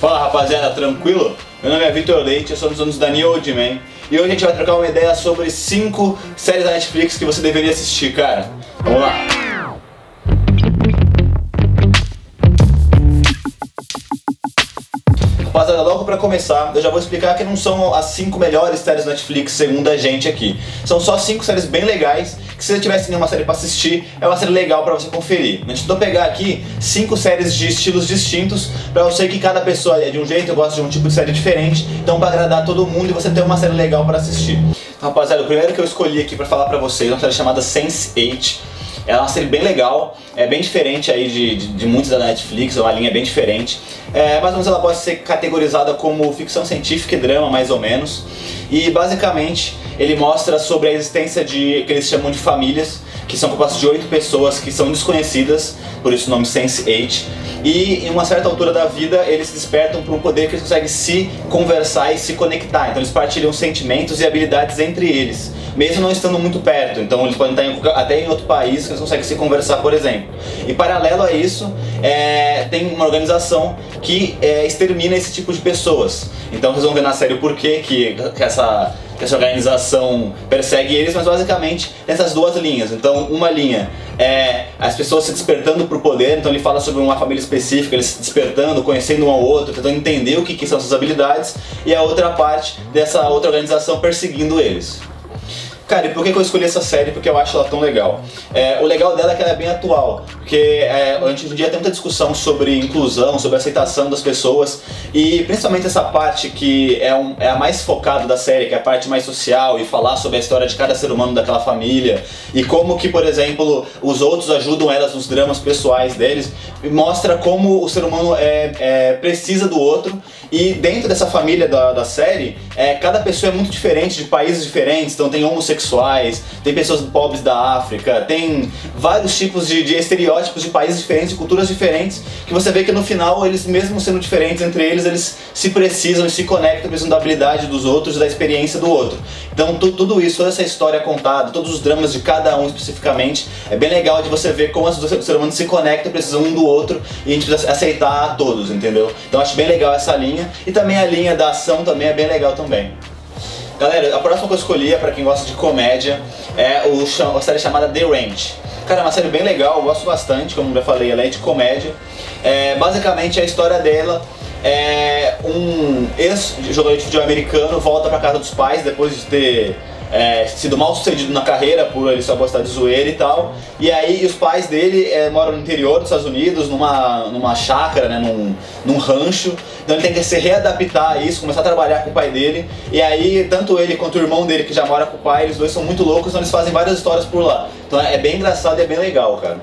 Fala rapaziada, tranquilo? Meu nome é Vitor Leite, eu sou dos donos da New Old Man e hoje a gente vai trocar uma ideia sobre 5 séries da Netflix que você deveria assistir, cara. Vamos lá! Rapaziada, logo pra começar, eu já vou explicar que não são as 5 melhores séries da Netflix segundo a gente aqui. São só 5 séries bem legais que se você tivesse nenhuma série pra assistir, é uma série legal pra você conferir. A gente tentou pegar aqui 5 séries de estilos distintos pra eu sei que cada pessoa é de um jeito, eu gosto de um tipo de série diferente, então pra agradar todo mundo e você ter uma série legal pra assistir. Rapaziada, o primeiro que eu escolhi aqui pra falar pra vocês é uma série chamada Sense8. É uma série bem legal, é bem diferente aí de, de, de muitos da Netflix, é uma linha bem diferente. É, mais ou menos ela pode ser categorizada como ficção científica e drama, mais ou menos. E basicamente ele mostra sobre a existência de que eles chamam de famílias, que são compostas de oito pessoas que são desconhecidas, por isso o nome Sense8. E em uma certa altura da vida eles se despertam por um poder que eles conseguem se conversar e se conectar. Então eles partilham sentimentos e habilidades entre eles mesmo não estando muito perto. Então eles podem estar em, até em outro país eles conseguem se conversar, por exemplo. E paralelo a isso, é, tem uma organização que é, extermina esse tipo de pessoas. Então vocês vão ver na série o porquê que, que essa essa organização persegue eles, mas basicamente essas duas linhas. Então, uma linha é as pessoas se despertando para o poder, então ele fala sobre uma família específica, eles se despertando, conhecendo um ao outro, tentando entender o que, que são suas habilidades, e a outra parte dessa outra organização perseguindo eles. Cara, e por que, eu escolhi essa série? Porque eu acho ela tão legal. É, o legal dela é que ela é bem atual, porque é, hoje em dia tem muita discussão sobre inclusão, sobre aceitação das pessoas, e principalmente essa parte que é, um, é a mais focada da série, que é a parte mais social, e falar sobre a história de cada ser humano daquela família, e como que, por exemplo, os outros ajudam elas nos dramas pessoais deles, mostra como o ser humano é, é precisa do outro, e dentro dessa família da, da série, é, cada pessoa é muito diferente, de países diferentes, então tem homossexuais tem pessoas pobres da África, tem vários tipos de, de estereótipos de países diferentes, de culturas diferentes, que você vê que no final eles, mesmo sendo diferentes entre eles, eles se precisam e se conectam precisam da habilidade dos outros e da experiência do outro. Então tudo isso, toda essa história contada, todos os dramas de cada um especificamente, é bem legal de você ver como os seres humanos se conectam, precisam um do outro e a gente precisa aceitar a todos, entendeu? Então acho bem legal essa linha e também a linha da ação também é bem legal também. Galera, a próxima que eu escolhi é pra quem gosta de comédia, é o, a série chamada The Range. Cara, é uma série bem legal, eu gosto bastante, como já falei, ela é de comédia. É, basicamente a história dela é um ex-jogador de futebol americano volta pra casa dos pais depois de ter é, sido mal sucedido na carreira por ele só gostar de zoeira e tal. E aí os pais dele é, moram no interior dos Estados Unidos, numa, numa chácara, né, num, num rancho. Então ele tem que se readaptar a isso, começar a trabalhar com o pai dele. E aí, tanto ele quanto o irmão dele, que já mora com o pai, eles dois são muito loucos, então eles fazem várias histórias por lá. Então é bem engraçado e é bem legal, cara.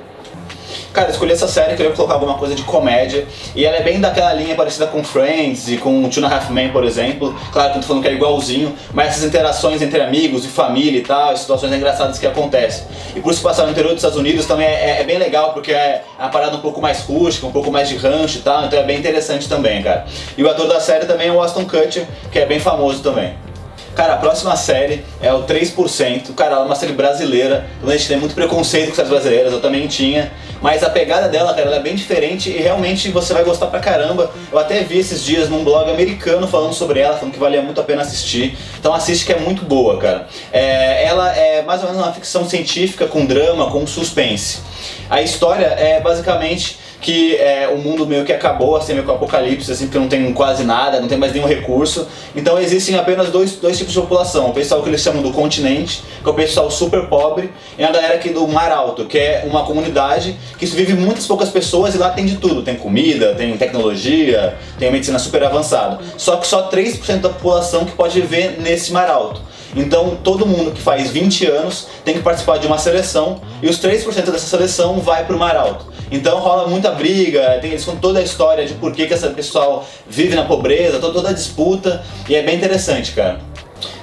Cara, escolhi essa série, queria colocar alguma coisa de comédia. E ela é bem daquela linha parecida com Friends e com Two and a Half Men, por exemplo. Claro que eu tô falando que é igualzinho, mas essas interações entre amigos e família e tal, situações engraçadas que acontecem. E por se passar no interior dos Estados Unidos também é, é, bem legal, porque é uma parada um pouco mais rústica, um pouco mais de rancho e tal, então é bem interessante também, cara. E o ator da série também é o Aston Kutcher, que é bem famoso também. Cara, a próxima série é o 3%. Cara, ela é uma série brasileira. Então a gente tem muito preconceito com séries brasileiras, eu também tinha. Mas a pegada dela, cara, ela é bem diferente e realmente você vai gostar pra caramba. Eu até vi esses dias num blog americano falando sobre ela, falando que valia muito a pena assistir. Então assiste que é muito boa, cara. É, ela é mais ou menos uma ficção científica com drama, com suspense. A história é basicamente que é, o mundo meio que acabou, assim, meio com o apocalipse, assim, porque não tem quase nada, não tem mais nenhum recurso. Então existem apenas dois, dois tipos de população. O pessoal que eles chamam do continente, que é o pessoal super pobre, e a galera aqui do Mar Alto, que é uma comunidade que vive muitas poucas pessoas e lá tem de tudo. Tem comida, tem tecnologia, tem medicina super avançada. Só que só 3% da população que pode viver nesse Mar Alto. Então todo mundo que faz 20 anos tem que participar de uma seleção e os 3% dessa seleção vai para o Mar Alto. Então rola muita briga, tem, eles contam toda a história de por que, que esse pessoal vive na pobreza, toda a disputa, e é bem interessante, cara.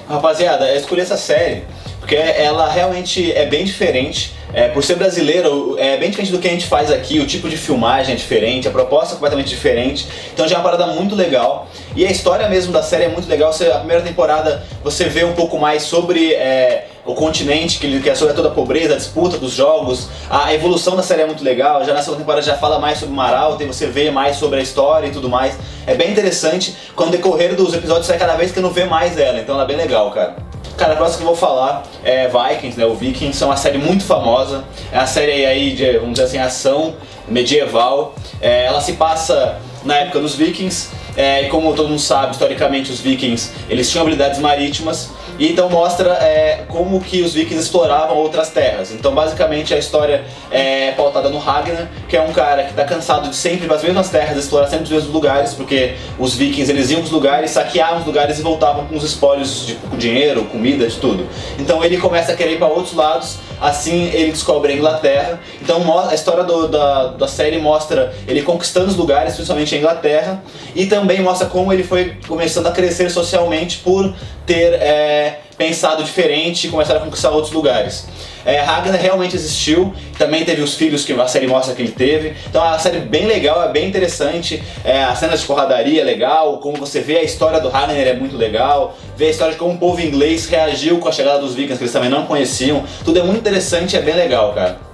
Rapaziada, eu escolhi essa série porque ela realmente é bem diferente. É, por ser brasileiro, é bem diferente do que a gente faz aqui, o tipo de filmagem é diferente, a proposta é completamente diferente, então já é uma parada muito legal. E a história mesmo da série é muito legal. Você, a primeira temporada você vê um pouco mais sobre é, o continente, que, que é sobre toda a pobreza, a disputa dos jogos, a evolução da série é muito legal, já na segunda temporada já fala mais sobre Maralta e você vê mais sobre a história e tudo mais. É bem interessante, com o decorrer dos episódios sai cada vez que eu não vê mais ela, então ela é bem legal, cara. Cara, a próxima que eu vou falar é Vikings, né? O Vikings é uma série muito famosa. É uma série aí de, vamos dizer assim, ação medieval. É, ela se passa na época dos Vikings. É, como todo mundo sabe, historicamente os Vikings eles tinham habilidades marítimas e então mostra é, como que os vikings exploravam outras terras. Então basicamente a história é pautada no Ragnar, que é um cara que está cansado de sempre as mesmas terras, explorar sempre os mesmos lugares, porque os vikings eles iam os lugares, saqueavam os lugares e voltavam com os espólios de com dinheiro, comida, de tudo. Então ele começa a querer ir para outros lados, assim ele descobre a Inglaterra. Então a história do, da, da série mostra ele conquistando os lugares, principalmente a Inglaterra, e também mostra como ele foi começando a crescer socialmente por ter é, pensado diferente e começar a conquistar outros lugares. É, Ragnar realmente existiu, também teve os filhos que a série mostra que ele teve. Então é uma série bem legal, é bem interessante. É, as cenas de porradaria é legal, como você vê a história do Ragnar é muito legal. Ver a história de como o povo inglês reagiu com a chegada dos vikings, que eles também não conheciam. Tudo é muito interessante, é bem legal, cara.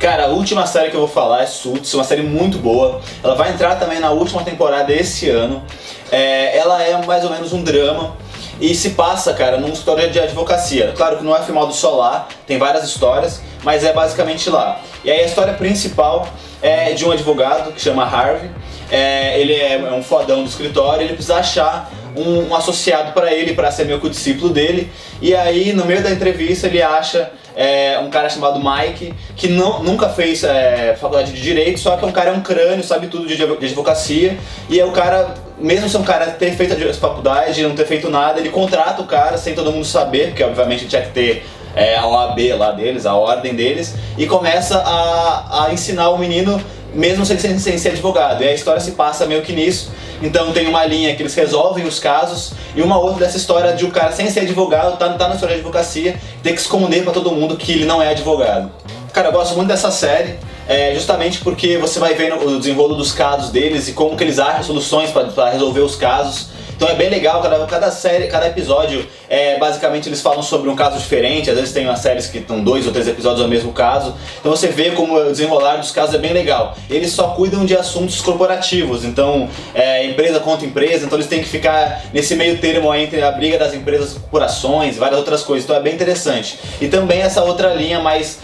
Cara, a última série que eu vou falar é Suits, uma série muito boa. Ela vai entrar também na última temporada esse ano. É, ela é mais ou menos um drama e se passa, cara, numa história de advocacia. Claro que não é filmado só lá, tem várias histórias, mas é basicamente lá. E aí a história principal é de um advogado que chama Harvey. É, ele é, é um fodão do escritório, ele precisa achar um, um associado para ele, para ser meio que o discípulo dele. E aí, no meio da entrevista, ele acha é, um cara chamado Mike, que não, nunca fez é, faculdade de Direito, só que um cara é um crânio, sabe tudo de, de advocacia. E é o cara, mesmo se um cara ter feito a faculdade não ter feito nada, ele contrata o cara sem todo mundo saber, porque obviamente tinha que ter é, a OAB lá deles, a ordem deles, e começa a, a ensinar o menino mesmo sem, sem, sem ser advogado. E a história se passa meio que nisso. Então tem uma linha que eles resolvem os casos e uma outra dessa história de um cara sem ser advogado, tá, tá na história de advocacia, ter que esconder para todo mundo que ele não é advogado. Cara, eu gosto muito dessa série, é, justamente porque você vai vendo o desenrolo dos casos deles e como que eles acham soluções para resolver os casos. Então é bem legal, cada, cada série, cada episódio, é, basicamente eles falam sobre um caso diferente, às vezes tem umas séries que estão dois ou três episódios ao mesmo caso. Então você vê como o desenrolar dos casos é bem legal. Eles só cuidam de assuntos corporativos, então é, empresa contra empresa, então eles têm que ficar nesse meio termo entre a briga das empresas por ações, várias outras coisas. Então é bem interessante. E também essa outra linha mais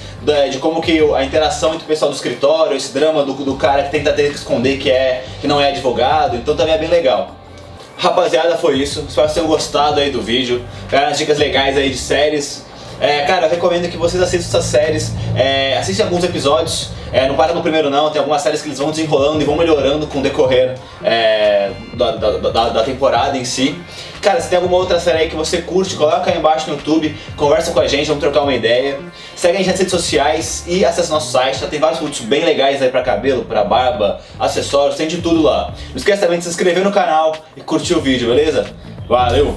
de como que a interação entre o pessoal do escritório, esse drama do, do cara que tenta ter que esconder que é que não é advogado, então também é bem legal. Rapaziada, foi isso. Espero que tenham gostado aí do vídeo. Dicas legais aí de séries. É, cara, eu recomendo que vocês assistam essas séries, é, alguns episódios, é, não para no primeiro não, tem algumas séries que eles vão desenrolando e vão melhorando com o decorrer é, da, da, da, da, temporada em si. Cara, se tem alguma outra série aí que você curte, coloca aí embaixo no YouTube, conversa com a gente, vamos trocar uma ideia. Segue a gente nas redes sociais e acesse nosso site, já tem vários produtos bem legais aí pra cabelo, pra barba, acessórios, tem de tudo lá. Não esqueça também de se inscrever no canal e curtir o vídeo, beleza? Valeu!